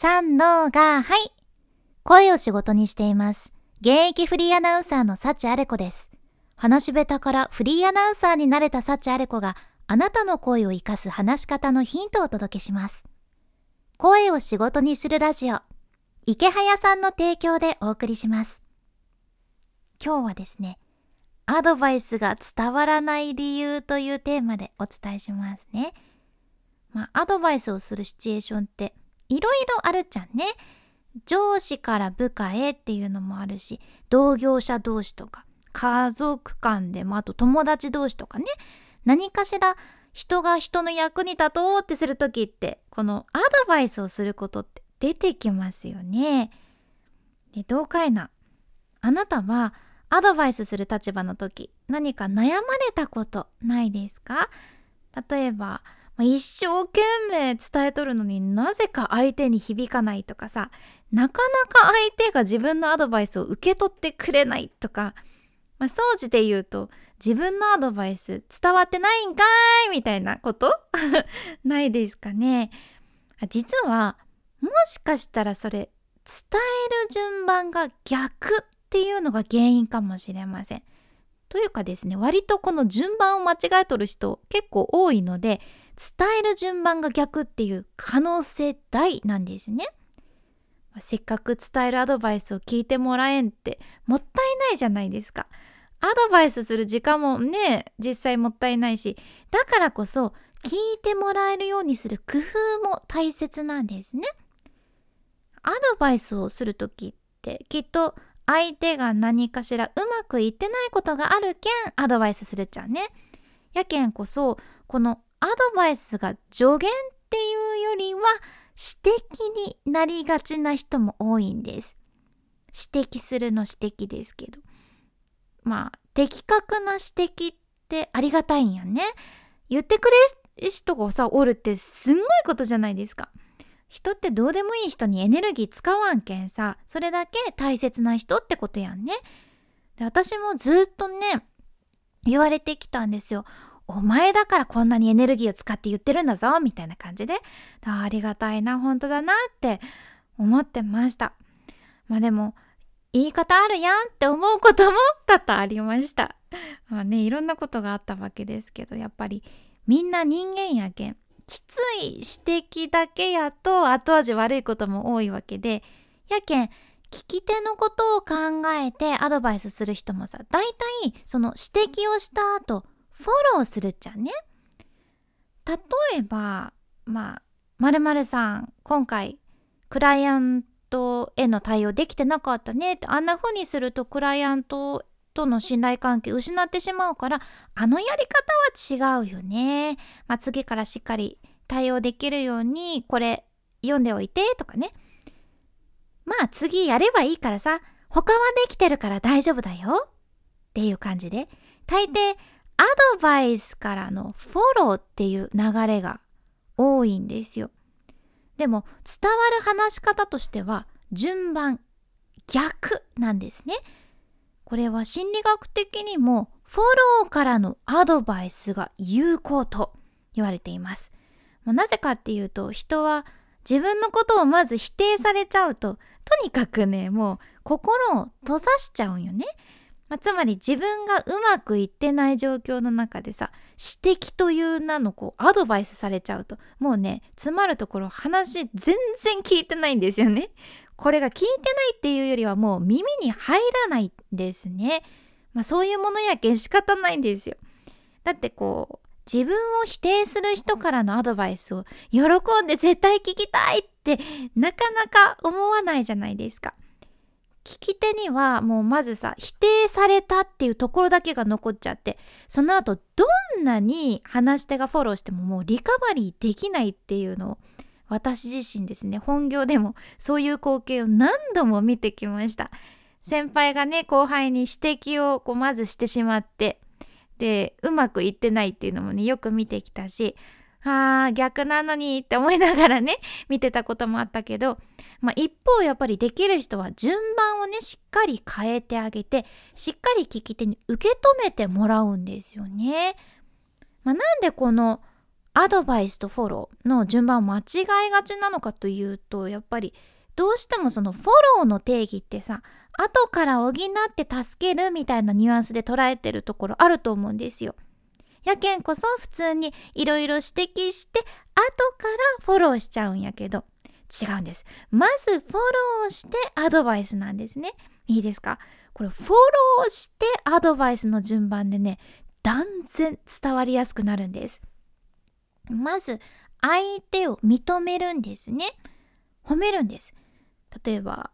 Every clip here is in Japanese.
三のが、はい。声を仕事にしています。現役フリーアナウンサーの幸あれ子です。話し下手からフリーアナウンサーになれた幸あれ子があなたの声を活かす話し方のヒントをお届けします。声を仕事にするラジオ、池早さんの提供でお送りします。今日はですね、アドバイスが伝わらない理由というテーマでお伝えしますね。まあ、アドバイスをするシチュエーションっていろいろあるじゃんね。上司から部下へっていうのもあるし、同業者同士とか、家族間でもあと友達同士とかね、何かしら人が人の役に立とうってする時ってこのアドバイスをすることって出てきますよね。でどうかいなあなたはアドバイスする立場の時何か悩まれたことないですか？例えば一生懸命伝えとるのになぜか相手に響かないとかさなかなか相手が自分のアドバイスを受け取ってくれないとか、まあ、総じて言うと自分のアドバイス伝わってないんかいみたいなこと？ないですかね実はもしかしたらそれ伝える順番が逆っていうのが原因かもしれません。というかですね割とこの順番を間違えとる人結構多いので伝える順番が逆っていう可能性大なんですね。せっかく伝えるアドバイスを聞いてもらえんってもったいないじゃないですか。アドバイスする時間もね実際もったいないしだからこそ聞いてもらえるようにする工夫も大切なんですね。アドバイスをする時ってきっと相手が何かしらうまくいってないことがあるけんアドバイスするっちゃね。やけんこそこのアドバイスが助言っていうよりは指摘になりがちな人も多いんです。指摘するの指摘ですけど。まあ的確な指摘ってありがたいんやね言ってくれる人がさおるってすんごいことじゃないですか人ってどうでもいい人にエネルギー使わんけんさそれだけ大切な人ってことやんねで私もずっとね言われてきたんですよお前だからこんなにエネルギーを使って言ってるんだぞみたいな感じでありがたいな本当だなって思ってましたまあでも言い方あるやんって思うことも多々ありました。まあねいろんなことがあったわけですけどやっぱりみんな人間やけんきつい指摘だけやと後味悪いことも多いわけでやけん聞き手のことを考えてアドバイスする人もさ大体その指摘をした後フォローするっちゃね。例えばまあ〇〇さん今回クライアントへの対応できてなかったねってあんな風にするとクライアントとの信頼関係失ってしまうからあのやり方は違うよね。まあ、次からしっかり対応できるようにこれ読んでおいてとかね。まあ次やればいいからさ他はできてるから大丈夫だよっていう感じで大抵アドバイスからのフォローっていう流れが多いんですよ。でも伝わる話し方としては順番逆なんですね。これは心理学的にもフォローからのアドバイスが有効と言われています。もうなぜかっていうと人は自分のことをまず否定されちゃうととにかくねもう心を閉ざしちゃうんよね。まあ、つまり自分がうまくいってない状況の中でさ指摘という名のこうアドバイスされちゃうともうね詰まるところ話全然聞いてないんですよね。これが聞いてないっていうよりはもう耳に入らないんですね。まあ、そういうものやけ仕方ないんですよ。だってこう自分を否定する人からのアドバイスを喜んで絶対聞きたいってなかなか思わないじゃないですか。聞き手にはもうまずさ否定されたっていうところだけが残っちゃってその後どんなに話し手がフォローしてももうリカバリーできないっていうのを私自身ですね本業でもそういう光景を何度も見てきました。先輩がね後輩に指摘をこうまずしてしまってでうまくいってないっていうのもねよく見てきたしあー逆なのにって思いながらね 見てたこともあったけど、まあ、一方やっぱりできる人は順番をねしっかり変えてあげてしっかり聞き手に受け止めてもらうんですよね。まあ、なんでこのアドバイスとフォローの順番を間違いがちなのかというとやっぱりどうしてもそのフォローの定義ってさ後から補って助けるみたいなニュアンスで捉えてるところあると思うんですよ。やけんこそ普通にいろいろ指摘して後からフォローしちゃうんやけど違うんです。まずフォローしてアドバイスなんですね。いいですか？これフォローしてアドバイスの順番でね断然伝わりやすくなるんです。まず相手を認めるんですね。褒めるんです。例えば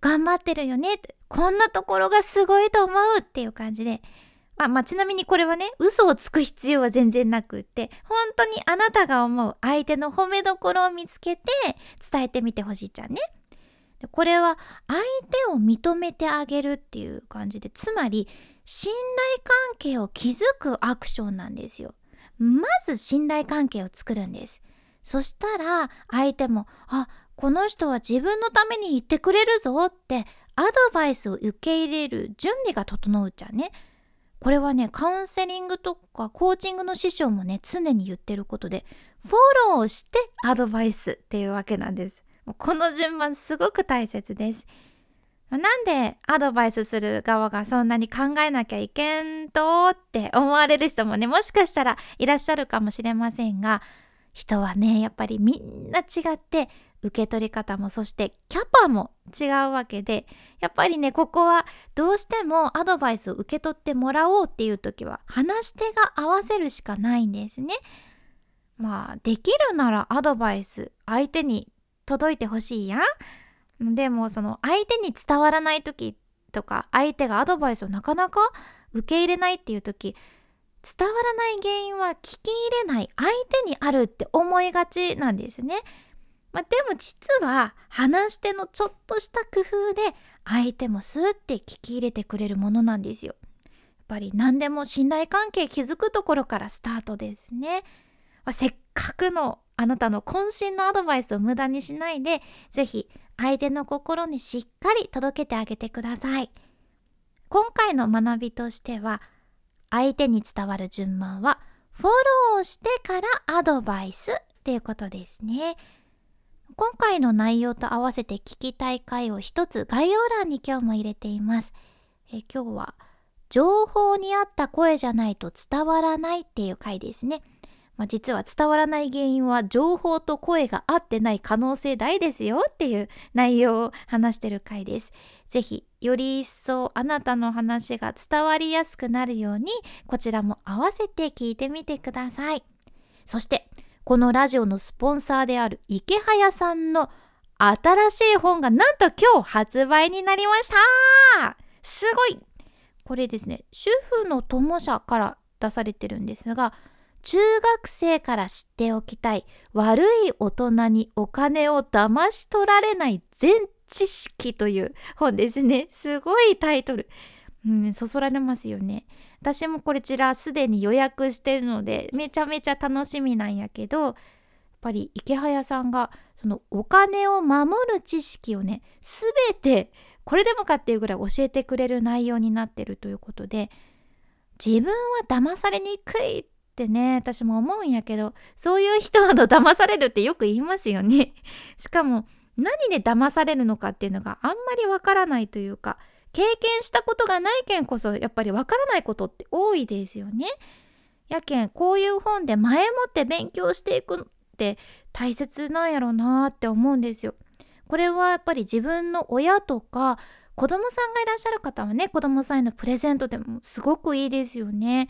頑張ってるよねこんなところがすごいと思うっていう感じであまあ、ちなみにこれはね嘘をつく必要は全然なくって本当にあなたが思う相手の褒めどころを見つけて伝えてみてほしいじゃんね。これは相手を認めてあげるっていう感じでつまり信頼関係を築くアクションなんですよ。まず信頼関係を作るんです。そしたら相手もあこの人は自分のために言ってくれるぞってアドバイスを受け入れる準備が整うじゃんね。これはねカウンセリングとかコーチングの師匠もね常に言ってることでフォローしてアドバイスっていうわけなんです。この順番すごく大切です。なんでアドバイスする側がそんなに考えなきゃいけんとって思われる人もねもしかしたらいらっしゃるかもしれませんが人はねやっぱりみんな違って受け取り方もそしてキャパも違うわけでやっぱりねここはどうしてもアドバイスを受け取ってもらおうっていう時は話し手が合わせるしかないんですね。まあできるならアドバイス相手に届いてほしいやん。でもその相手に伝わらない時とか相手がアドバイスをなかなか受け入れないっていう時伝わらない原因は聞き入れない相手にあるって思いがちなんですね。まあ、でも実は話し手のちょっとした工夫で相手もスーって聞き入れてくれるものなんですよ。やっぱり何でも信頼関係築くところからスタートですね。まあ、せっかくのあなたの渾身のアドバイスを無駄にしないで是非相手の心にしっかり届けてあげてください。今回の学びとしては相手に伝わる順番はフォローしてからアドバイスっていうことですね。今回の内容と合わせて聞きたい回を一つ概要欄に今日も入れています。え今日は情報に合った声じゃないと伝わらないっていう回ですね。まあ、実は伝わらない原因は情報と声が合ってない可能性大ですよっていう内容を話してる回です。ぜひより一層あなたの話が伝わりやすくなるようにこちらも合わせて聞いてみてください。そしてこのラジオのスポンサーである池早さんの新しい本がなんと今日発売になりました。すごい。これですね主婦の友社から出されてるんですが中学生から知っておきたい悪い大人にお金を騙し取られない全知識という本ですね。すごいタイトル。うんそそられますよね。私もこちらすでに予約してるのでめちゃめちゃ楽しみなんやけどやっぱり池早さんがそのお金を守る知識をね全てこれでもかっていうぐらい教えてくれる内容になってるということで自分は騙されにくいってね私も思うんやけどそういう人ほど騙されるってよく言いますよね。しかも何で騙されるのかっていうのがあんまりわからないというか経験したことがないけんこそやっぱりわからないことって多いですよね。やけんこういう本で前もって勉強していくって大切なんやろなって思うんですよ。これはやっぱり自分の親とか子供さんがいらっしゃる方はね子供さんへのプレゼントでもすごくいいですよね。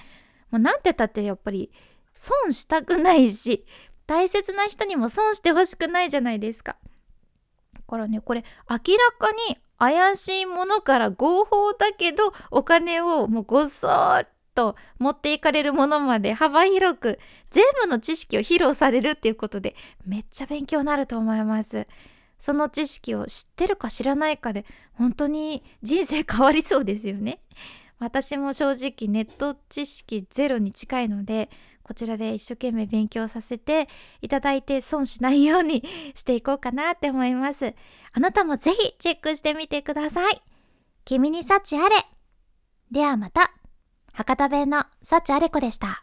もうなんて言ったってやっぱり損したくないし大切な人にも損してほしくないじゃないですか。だからねこれ明らかに怪しいものから合法だけどお金をもうごそっと持っていかれるものまで幅広く全部の知識を披露されるっていうことでめっちゃ勉強になると思います。その知識を知ってるか知らないかで本当に人生変わりそうですよね。私も正直ネット知識ゼロに近いのでこちらで一生懸命勉強させていただいて損しないように していこうかなって思います。あなたもぜひチェックしてみてください。君に幸あれ。ではまた。博多弁の幸あれ子でした。